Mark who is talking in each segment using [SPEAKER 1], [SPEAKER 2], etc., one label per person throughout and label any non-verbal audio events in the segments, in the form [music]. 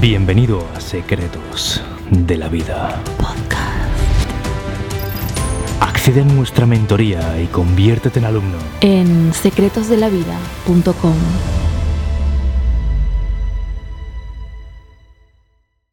[SPEAKER 1] Bienvenido a Secretos de la Vida. Accede a nuestra mentoría y conviértete en alumno.
[SPEAKER 2] en secretosdelavida.com.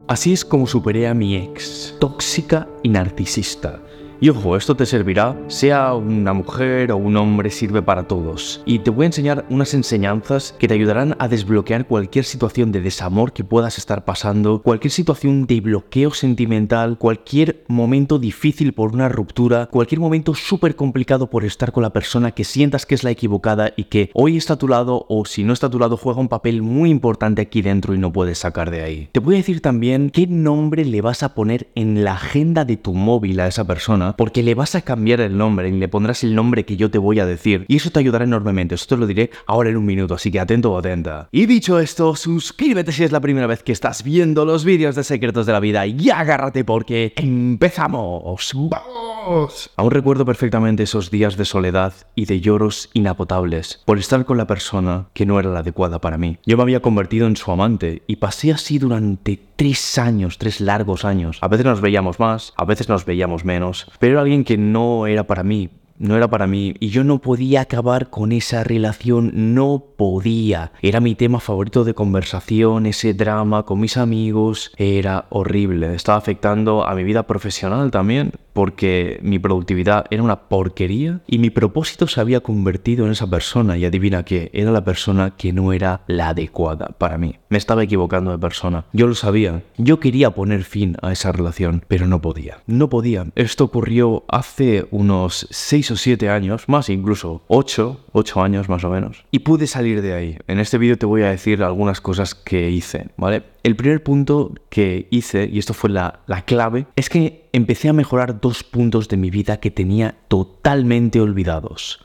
[SPEAKER 3] Así es como superé a mi ex, tóxica y narcisista. Y ojo, esto te servirá, sea una mujer o un hombre, sirve para todos. Y te voy a enseñar unas enseñanzas que te ayudarán a desbloquear cualquier situación de desamor que puedas estar pasando, cualquier situación de bloqueo sentimental, cualquier momento difícil por una ruptura, cualquier momento súper complicado por estar con la persona que sientas que es la equivocada y que hoy está a tu lado o si no está a tu lado juega un papel muy importante aquí dentro y no puedes sacar de ahí. Te voy a decir también qué nombre le vas a poner en la agenda de tu móvil a esa persona porque le vas a cambiar el nombre y le pondrás el nombre que yo te voy a decir. Y eso te ayudará enormemente. Esto te lo diré ahora en un minuto, así que atento o atenta. Y dicho esto, suscríbete si es la primera vez que estás viendo los vídeos de Secretos de la Vida y agárrate porque empezamos. ¡Vamos! Aún recuerdo perfectamente esos días de soledad y de lloros inapotables por estar con la persona que no era la adecuada para mí. Yo me había convertido en su amante y pasé así durante tres años, tres largos años. A veces nos veíamos más, a veces nos veíamos menos, pero era alguien que no era para mí, no era para mí y yo no podía acabar con esa relación, no podía. Era mi tema favorito de conversación, ese drama con mis amigos, era horrible. Estaba afectando a mi vida profesional también porque mi productividad era una porquería y mi propósito se había convertido en esa persona y adivina qué, era la persona que no era la adecuada para mí. Me estaba equivocando de persona. Yo lo sabía. Yo quería poner fin a esa relación, pero no podía. No podía. Esto ocurrió hace unos 6 o 7 años, más incluso 8, 8 años más o menos. Y pude salir de ahí. En este vídeo te voy a decir algunas cosas que hice, ¿vale? El primer punto que hice, y esto fue la, la clave, es que empecé a mejorar dos puntos de mi vida que tenía totalmente olvidados.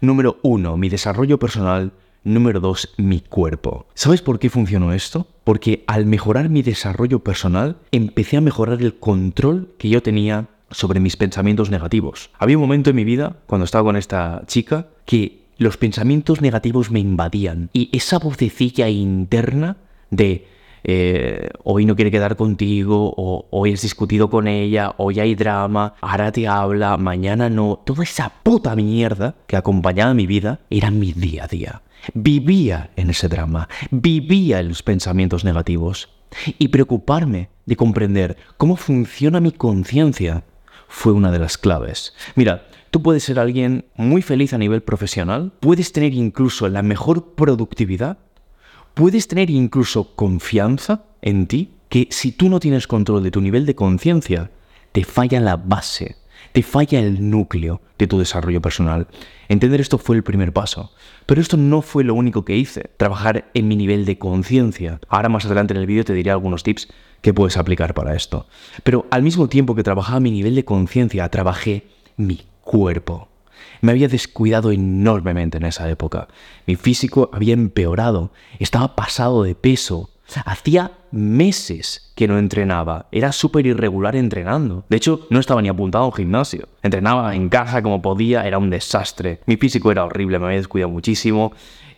[SPEAKER 3] Número uno, mi desarrollo personal. Número dos, mi cuerpo. ¿Sabes por qué funcionó esto? Porque al mejorar mi desarrollo personal, empecé a mejorar el control que yo tenía sobre mis pensamientos negativos. Había un momento en mi vida, cuando estaba con esta chica, que los pensamientos negativos me invadían y esa vocecilla interna de eh, hoy no quiere quedar contigo, hoy has discutido con ella, hoy hay drama, ahora te habla, mañana no. Toda esa puta mierda que acompañaba mi vida era mi día a día. Vivía en ese drama, vivía en los pensamientos negativos. Y preocuparme de comprender cómo funciona mi conciencia fue una de las claves. Mira, tú puedes ser alguien muy feliz a nivel profesional, puedes tener incluso la mejor productividad, puedes tener incluso confianza en ti, que si tú no tienes control de tu nivel de conciencia, te falla la base, te falla el núcleo de tu desarrollo personal. Entender esto fue el primer paso. Pero esto no fue lo único que hice, trabajar en mi nivel de conciencia. Ahora más adelante en el vídeo te diré algunos tips que puedes aplicar para esto. Pero al mismo tiempo que trabajaba mi nivel de conciencia, trabajé mi cuerpo. Me había descuidado enormemente en esa época. Mi físico había empeorado, estaba pasado de peso. Hacía meses que no entrenaba, era súper irregular entrenando. De hecho, no estaba ni apuntado a un gimnasio. Entrenaba en casa como podía, era un desastre. Mi físico era horrible, me había descuidado muchísimo.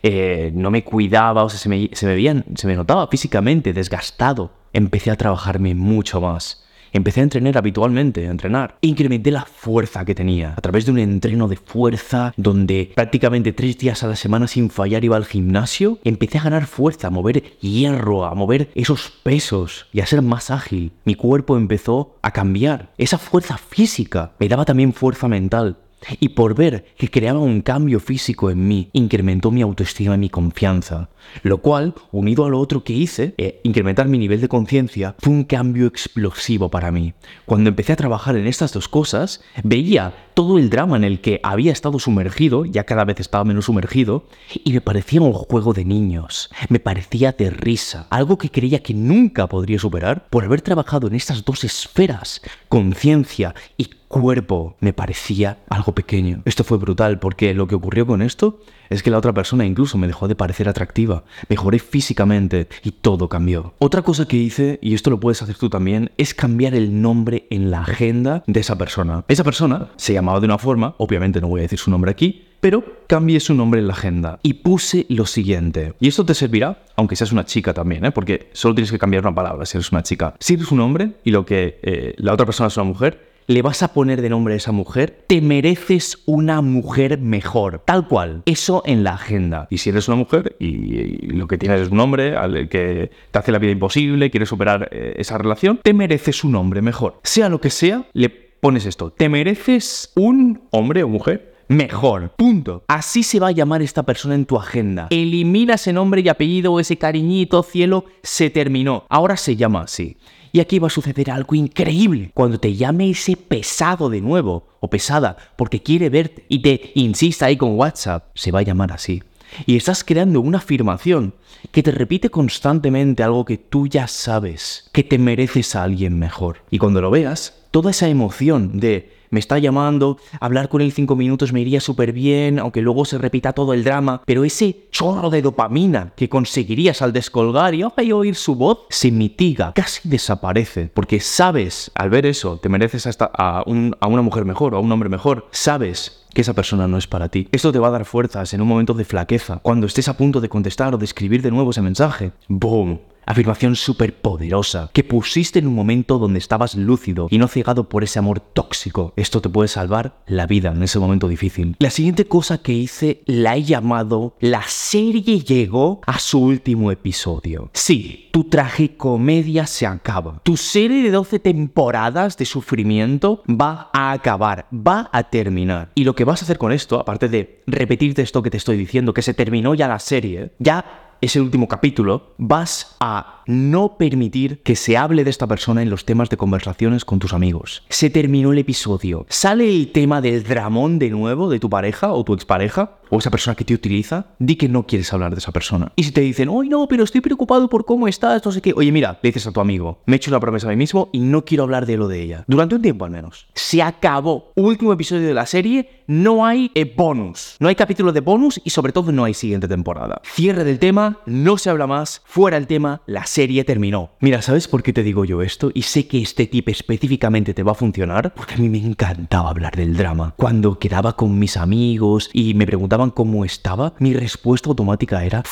[SPEAKER 3] eh, no me cuidaba, o sea, se me, se me veían- se me notaba físicamente desgastado. Empecé a trabajarme mucho más. Empecé a entrenar habitualmente, a entrenar. Incrementé la fuerza que tenía a través de un entreno de fuerza donde prácticamente tres días a la semana sin fallar iba al gimnasio. Empecé a ganar fuerza, a mover hierro, a mover esos pesos y a ser más ágil. Mi cuerpo empezó a cambiar. Esa fuerza física me daba también fuerza mental. Y por ver que creaba un cambio físico en mí, incrementó mi autoestima y mi confianza. Lo cual, unido a lo otro que hice, eh, incrementar mi nivel de conciencia, fue un cambio explosivo para mí. Cuando empecé a trabajar en estas dos cosas, veía todo el drama en el que había estado sumergido, ya cada vez estaba menos sumergido, y me parecía un juego de niños. Me parecía de risa, algo que creía que nunca podría superar por haber trabajado en estas dos esferas, conciencia y cuerpo me parecía algo pequeño. Esto fue brutal porque lo que ocurrió con esto es que la otra persona incluso me dejó de parecer atractiva, mejoré físicamente y todo cambió. Otra cosa que hice, y esto lo puedes hacer tú también, es cambiar el nombre en la agenda de esa persona. Esa persona se llamaba de una forma, obviamente no voy a decir su nombre aquí, pero cambié su nombre en la agenda y puse lo siguiente. Y esto te servirá, aunque seas una chica también, ¿eh? porque solo tienes que cambiar una palabra si eres una chica. Si eres un hombre y lo que eh, la otra persona es una mujer, le vas a poner de nombre a esa mujer, te mereces una mujer mejor. Tal cual. Eso en la agenda. Y si eres una mujer y, lo que tienes es un hombre al que te hace la vida imposible, quieres superar eh, esa relación, te mereces un hombre mejor. Sea lo que sea, le pones esto. Te mereces un hombre o mujer mejor. Punto. Así se va a llamar esta persona en tu agenda. Elimina ese nombre y apellido ese cariñito, cielo, se terminó. Ahora se llama así. Y aquí va a suceder algo increíble. Cuando te llame ese pesado de nuevo, o pesada, porque quiere verte y te insista ahí con WhatsApp, se va a llamar así. Y estás creando una afirmación que te repite constantemente algo que tú ya sabes, que te mereces a alguien mejor. Y cuando lo veas, toda esa emoción de me está llamando, hablar con él cinco minutos me iría súper bien, aunque luego se repita todo el drama, pero ese chorro de dopamina que conseguirías al descolgar y oír su voz se mitiga, casi desaparece, porque sabes, al ver eso, te mereces hasta a, a una mujer mejor o a un hombre mejor, sabes que esa persona no es para ti. Esto te va a dar fuerzas en un momento de flaqueza, cuando estés a punto de contestar o de escribir de nuevo ese mensaje. ¡Boom! Afirmación súper poderosa que pusiste en un momento donde estabas lúcido y no cegado por ese amor tóxico. Esto te puede salvar la vida en ese momento difícil. La siguiente cosa que hice la he llamado La serie llegó a su último episodio. Sí, tu tragicomedia se acaba. Tu serie de 12 temporadas de sufrimiento va a acabar, va a terminar. Y lo que vas a hacer con esto, aparte de repetirte esto que te estoy diciendo, que se terminó ya la serie, ya ese último capítulo, vas a no permitir que se hable de esta persona en los temas de conversaciones con tus amigos. Se terminó el episodio. ¿Sale el tema del dramón de nuevo de tu pareja o tu expareja? ¿O esa persona que te utiliza? Di que no quieres hablar de esa persona. Y si te dicen, hoy no, pero estoy preocupado por cómo estás, no sé qué. Oye, mira, le dices a tu amigo, me he hecho la promesa a mí mismo y no quiero hablar de lo de ella. Durante un tiempo al menos. Se acabó. Último episodio de la serie, no hay eh, bonus. No hay capítulo de bonus y sobre todo no hay siguiente temporada. Cierre del tema no se habla más, fuera el tema, la serie terminó. Mira, ¿sabes por qué te digo yo esto? Y sé que este tip específicamente te va a funcionar, porque a mí me encantaba hablar del drama. Cuando quedaba con mis amigos y me preguntaban cómo estaba, mi respuesta automática era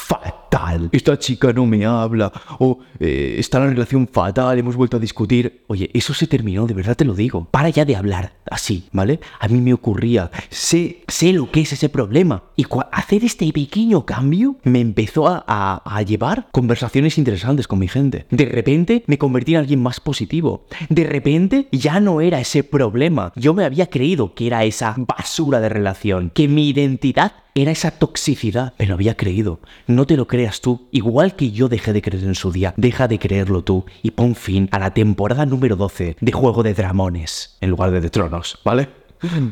[SPEAKER 3] Esta chica no me habla, o eh, está la relación fatal, hemos vuelto a discutir. Oye, eso se terminó, de verdad te lo digo. Para ya de hablar así, ¿vale? A mí me ocurría, sé, sé lo que es ese problema. Y hacer este pequeño cambio me empezó a, a, llevar conversaciones interesantes con mi gente. De repente me convertí en alguien más positivo. De repente ya no era ese problema. Yo me había creído que era esa basura de relación, que mi identidad era esa toxicidad. Me lo había creído. No te lo creas tú. Igual que yo dejé de creer en su día, deja de creerlo tú y pon fin a la temporada número 12 de Juego de Dramones en lugar de de Tronos, ¿vale?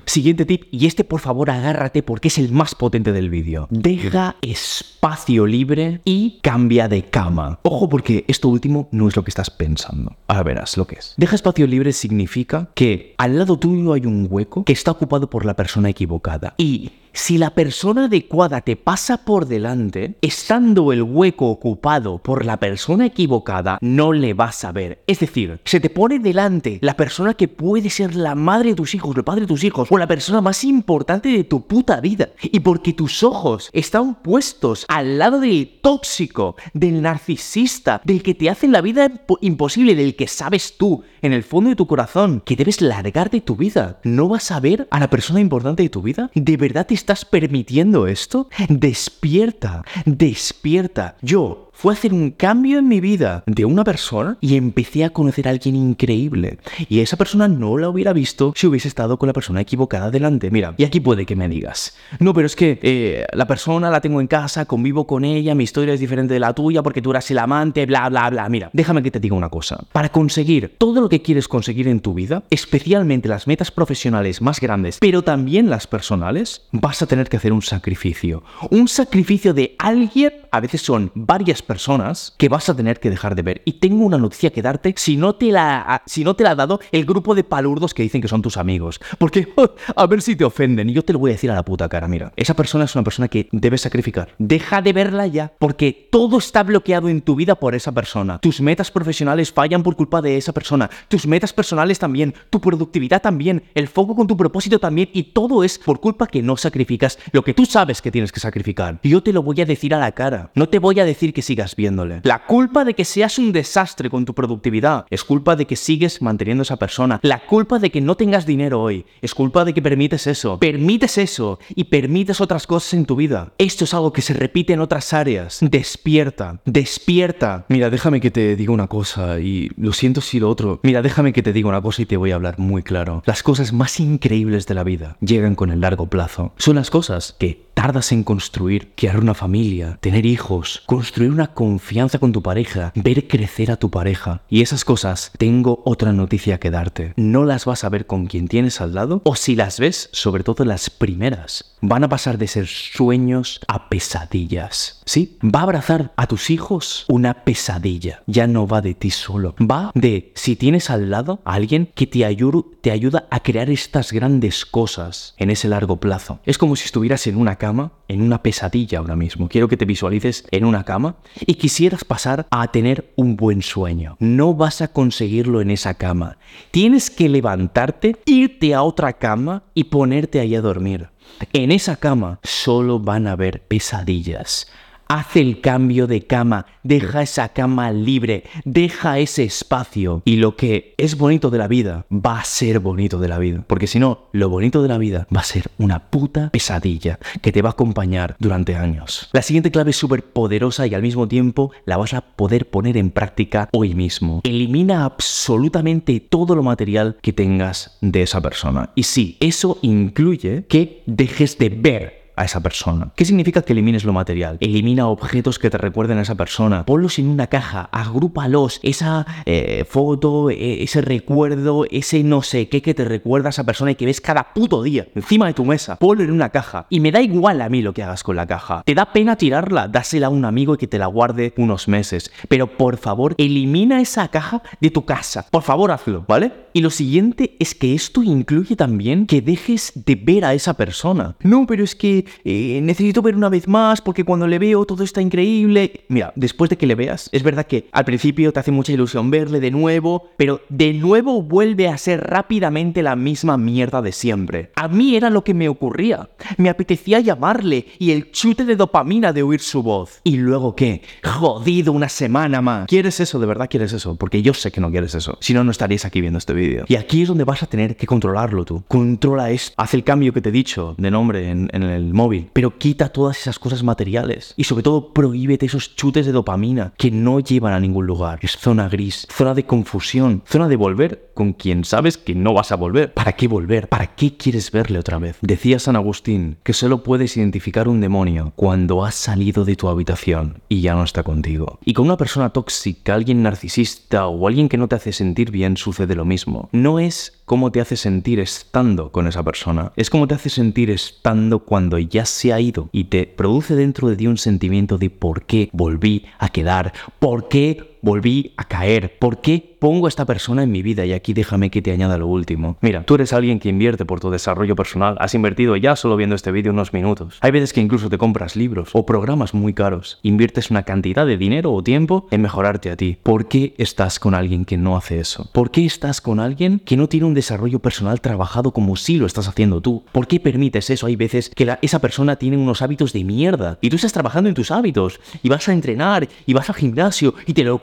[SPEAKER 3] Siguiente tip, y este por favor agárrate porque es el más potente del vídeo. Deja espacio libre y cambia de cama. Ojo porque esto último no es lo que estás pensando. Ahora verás lo que es. Deja espacio libre significa que al lado tuyo hay un hueco que está ocupado por la persona equivocada. Y si la persona adecuada te pasa por delante, estando el hueco ocupado por la persona equivocada, no le vas a ver. Es decir, se te pone delante la persona que puede ser la madre de tus hijos, el padre de tus hijos, o la persona más importante de tu puta vida. Y porque tus ojos están puestos al lado del tóxico, del narcisista, del que te hace la vida imposible, del que sabes tú, en el fondo de tu corazón, que debes largar de tu vida. ¿No vas a ver a la persona importante de tu vida? ¿De verdad te estás permitiendo esto? Despierta, despierta. Yo fue hacer un cambio en mi vida de una persona y empecé a conocer a alguien increíble. Y esa persona no la hubiera visto si hubiese estado con la persona equivocada delante. Mira, y aquí puede que me digas, no, pero es que eh, la persona la tengo en casa, convivo con ella, mi historia es diferente de la tuya porque tú eras el amante, bla, bla, bla. Mira, déjame que te diga una cosa. Para conseguir todo lo que quieres conseguir en tu vida, especialmente las metas profesionales más grandes, pero también las personales, vas a tener que hacer un sacrificio. Un sacrificio de alguien a veces son varias personas que vas a tener que dejar de ver. Y tengo una noticia que darte si no te la, si no te la ha dado el grupo de palurdos que dicen que son tus amigos. Porque [laughs] a ver si te ofenden. Y yo te lo voy a decir a la puta cara, mira. Esa persona es una persona que debes sacrificar. Deja de verla ya, porque todo está bloqueado en tu vida por esa persona. Tus metas profesionales fallan por culpa de esa persona. Tus metas personales también. Tu productividad también. El foco con tu propósito también. Y todo es por culpa que no sacrificas lo que tú sabes que tienes que sacrificar. Y yo te lo voy a decir a la cara. No te voy a decir que sigas viéndole. La culpa de que seas un desastre con tu productividad es culpa de que sigues manteniendo a esa persona. La culpa de que no tengas dinero hoy es culpa de que permites eso. Permites eso y permites otras cosas en tu vida. Esto es algo que se repite en otras áreas. Despierta, despierta. Mira, déjame que te diga una cosa y lo siento si lo otro. Mira, déjame que te diga una cosa y te voy a hablar muy claro. Las cosas más increíbles de la vida llegan con el largo plazo. Son las cosas que tardas en construir, crear una familia, tener hijos, construir una confianza con tu pareja, ver crecer a tu pareja. Y esas cosas, tengo otra noticia que darte. No las vas a ver con quien tienes al lado, o si las ves, sobre todo las primeras, van a pasar de ser sueños a pesadillas. Sí, va a abrazar a tus hijos una pesadilla. Ya no va de ti solo. Va de si tienes al lado a alguien que te, te ayuda a crear estas grandes cosas en ese largo plazo. Es como si estuvieras en una casa en una pesadilla ahora mismo. Quiero que te visualices en una cama y quisieras pasar a tener un buen sueño. No vas a conseguirlo en esa cama. Tienes que levantarte, irte a otra cama y ponerte ahí a dormir. En esa cama solo van a haber pesadillas. Haz el cambio de cama, deja esa cama libre, deja ese espacio. Y lo que es bonito de la vida va a ser bonito de la vida. Porque si no, lo bonito de la vida va a ser una puta pesadilla que te va a acompañar durante años. La siguiente clave es súper poderosa y al mismo tiempo la vas a poder poner en práctica hoy mismo. Elimina absolutamente todo lo material que tengas de esa persona. Y sí, eso incluye que dejes de ver a esa persona. ¿Qué significa que elimines lo material? Elimina objetos que te recuerden a esa persona. Ponlos en una caja, agrúpalos. Esa eh, foto, e, ese recuerdo, ese no sé qué que te recuerda a esa persona y que ves cada puto día encima de tu mesa. Ponlo en una caja. Y me da igual a mí lo que hagas con la caja. Te da pena tirarla, dásela a un amigo y que te la guarde unos meses. Pero por favor, elimina esa caja de tu casa. Por favor, hazlo, ¿vale? Y lo siguiente es que esto incluye también que dejes de ver a esa persona. No, pero es que necesito ver una vez más porque cuando le veo todo está increíble. Mira, después de que le veas, es verdad que al principio te hace mucha ilusión verle de nuevo, pero de nuevo vuelve a ser rápidamente la misma mierda de siempre. A mí era lo que me ocurría. Me apetecía llamarle y el chute de dopamina de oír su voz. ¿Y luego qué? Jodido una semana más. ¿Quieres eso? ¿De verdad quieres eso? Porque yo sé que no quieres eso. Si no, no estarías aquí viendo este vídeo. Y aquí es donde vas a tener que controlarlo tú. Controla esto. Haz el cambio que te he dicho de nombre en, en el móvil, pero quita todas esas cosas materiales. Y sobre todo, prohíbete esos chutes de dopamina que no llevan a ningún lugar. Es zona gris, zona de confusión, zona de volver con quien sabes que no vas a volver. ¿Para qué volver? ¿Para qué quieres verle otra vez? Decía San Agustín que solo puedes identificar un demonio cuando has salido de tu habitación y ya no está contigo. Y con una persona tóxica, alguien narcisista o alguien que no te hace sentir bien sucede lo mismo. No es cómo te hace sentir estando con esa persona, es cómo te hace sentir estando cuando ya se ha ido y te produce dentro de ti un sentimiento de por qué volví a quedar, por qué volví a caer? ¿Por qué pongo a esta persona en mi vida? Y aquí déjame que te añada lo último. Mira, tú eres alguien que invierte por tu desarrollo personal. Has invertido ya solo viendo este vídeo unos minutos. Hay veces que incluso te compras libros o programas muy caros. Inviertes una cantidad de dinero o tiempo en mejorarte a ti. ¿Por qué estás con alguien que no hace eso? ¿Por qué estás con alguien que no tiene un desarrollo personal trabajado como si lo estás haciendo tú? ¿Por qué permites eso? Hay veces que esa persona tiene unos hábitos de mierda y tú estás trabajando en tus hábitos y vas a entrenar y vas al gimnasio y te lo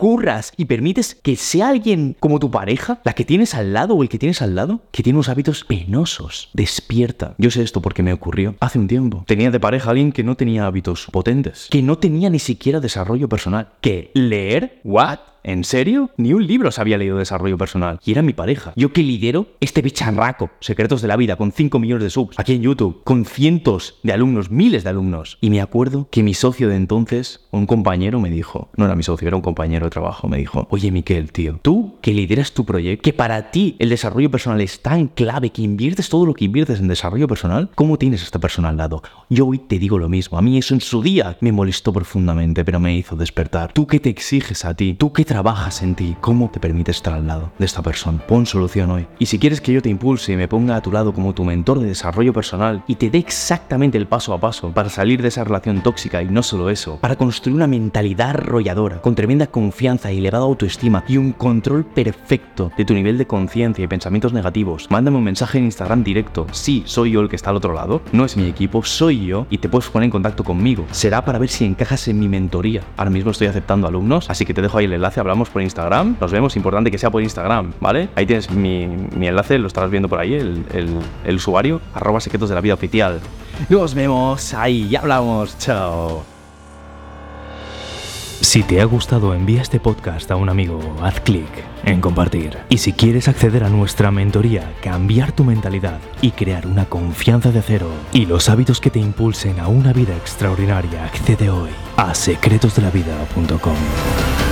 [SPEAKER 3] y permites que sea alguien como tu pareja, la que tienes al lado o el que tienes al lado, que tiene unos hábitos penosos. Despierta. Yo sé esto porque me ocurrió hace un tiempo. Tenía de pareja a alguien que no tenía hábitos potentes, que no tenía ni siquiera desarrollo personal. ¿Que leer? ¿What? ¿En serio? Ni un libro se había leído de desarrollo personal. Y era mi pareja. Yo que lidero este bicharraco, Secretos de la Vida, con 5 millones de subs, aquí en YouTube, con cientos de alumnos, miles de alumnos. Y me acuerdo que mi socio de entonces, un compañero, me dijo, no era mi socio, era un compañero de trabajo, me dijo, oye Miquel, tío, tú que lideras tu proyecto, que para ti el desarrollo personal es tan clave, que inviertes todo lo que inviertes en desarrollo personal, ¿cómo tienes a esta persona al lado? Yo hoy te digo lo mismo, a mí eso en su día me molestó profundamente, pero me hizo despertar. Tú que te exiges a ti, tú que trabajas en ti, ¿cómo te permites estar al lado de esta persona? Pon solución hoy. Y si quieres que yo te impulse y me ponga a tu lado como tu mentor de desarrollo personal y te dé exactamente el paso a paso para salir de esa relación tóxica y no solo eso, para construir una mentalidad arrolladora, con tremenda confianza y elevada autoestima y un control perfecto de tu nivel de conciencia y pensamientos negativos, mándame un mensaje en Instagram directo. Sí, soy yo el que está al otro lado, no es mi equipo, soy yo y te puedes poner en contacto conmigo. Será para ver si encajas en mi mentoría. Ahora mismo estoy aceptando alumnos, así que te dejo ahí el enlace, hablamos por Instagram, nos vemos, importante que sea por Instagram, ¿vale? Ahí tienes mi, mi enlace, lo estarás viendo por ahí, el, el, usuario, arroba secretos de la vida oficial. Nos vemos ahí, ya hablamos, chao.
[SPEAKER 1] Si te ha gustado, envía este podcast a un amigo, haz clic en compartir. Y si quieres acceder a nuestra mentoría, cambiar tu mentalidad y crear una confianza de acero y los hábitos que te impulsen a una vida extraordinaria, accede hoy a secretosdelavida.com.